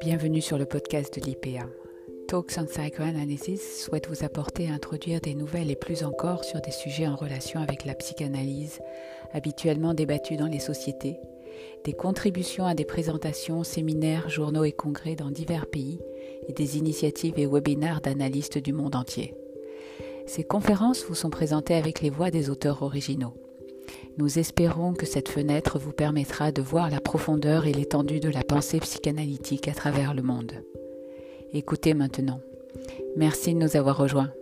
Bienvenue sur le podcast de l'IPA. Talks on Psychoanalysis souhaite vous apporter et introduire des nouvelles et plus encore sur des sujets en relation avec la psychanalyse, habituellement débattus dans les sociétés, des contributions à des présentations, séminaires, journaux et congrès dans divers pays et des initiatives et webinaires d'analystes du monde entier. Ces conférences vous sont présentées avec les voix des auteurs originaux. Nous espérons que cette fenêtre vous permettra de voir la profondeur et l'étendue de la pensée psychanalytique à travers le monde. Écoutez maintenant. Merci de nous avoir rejoints.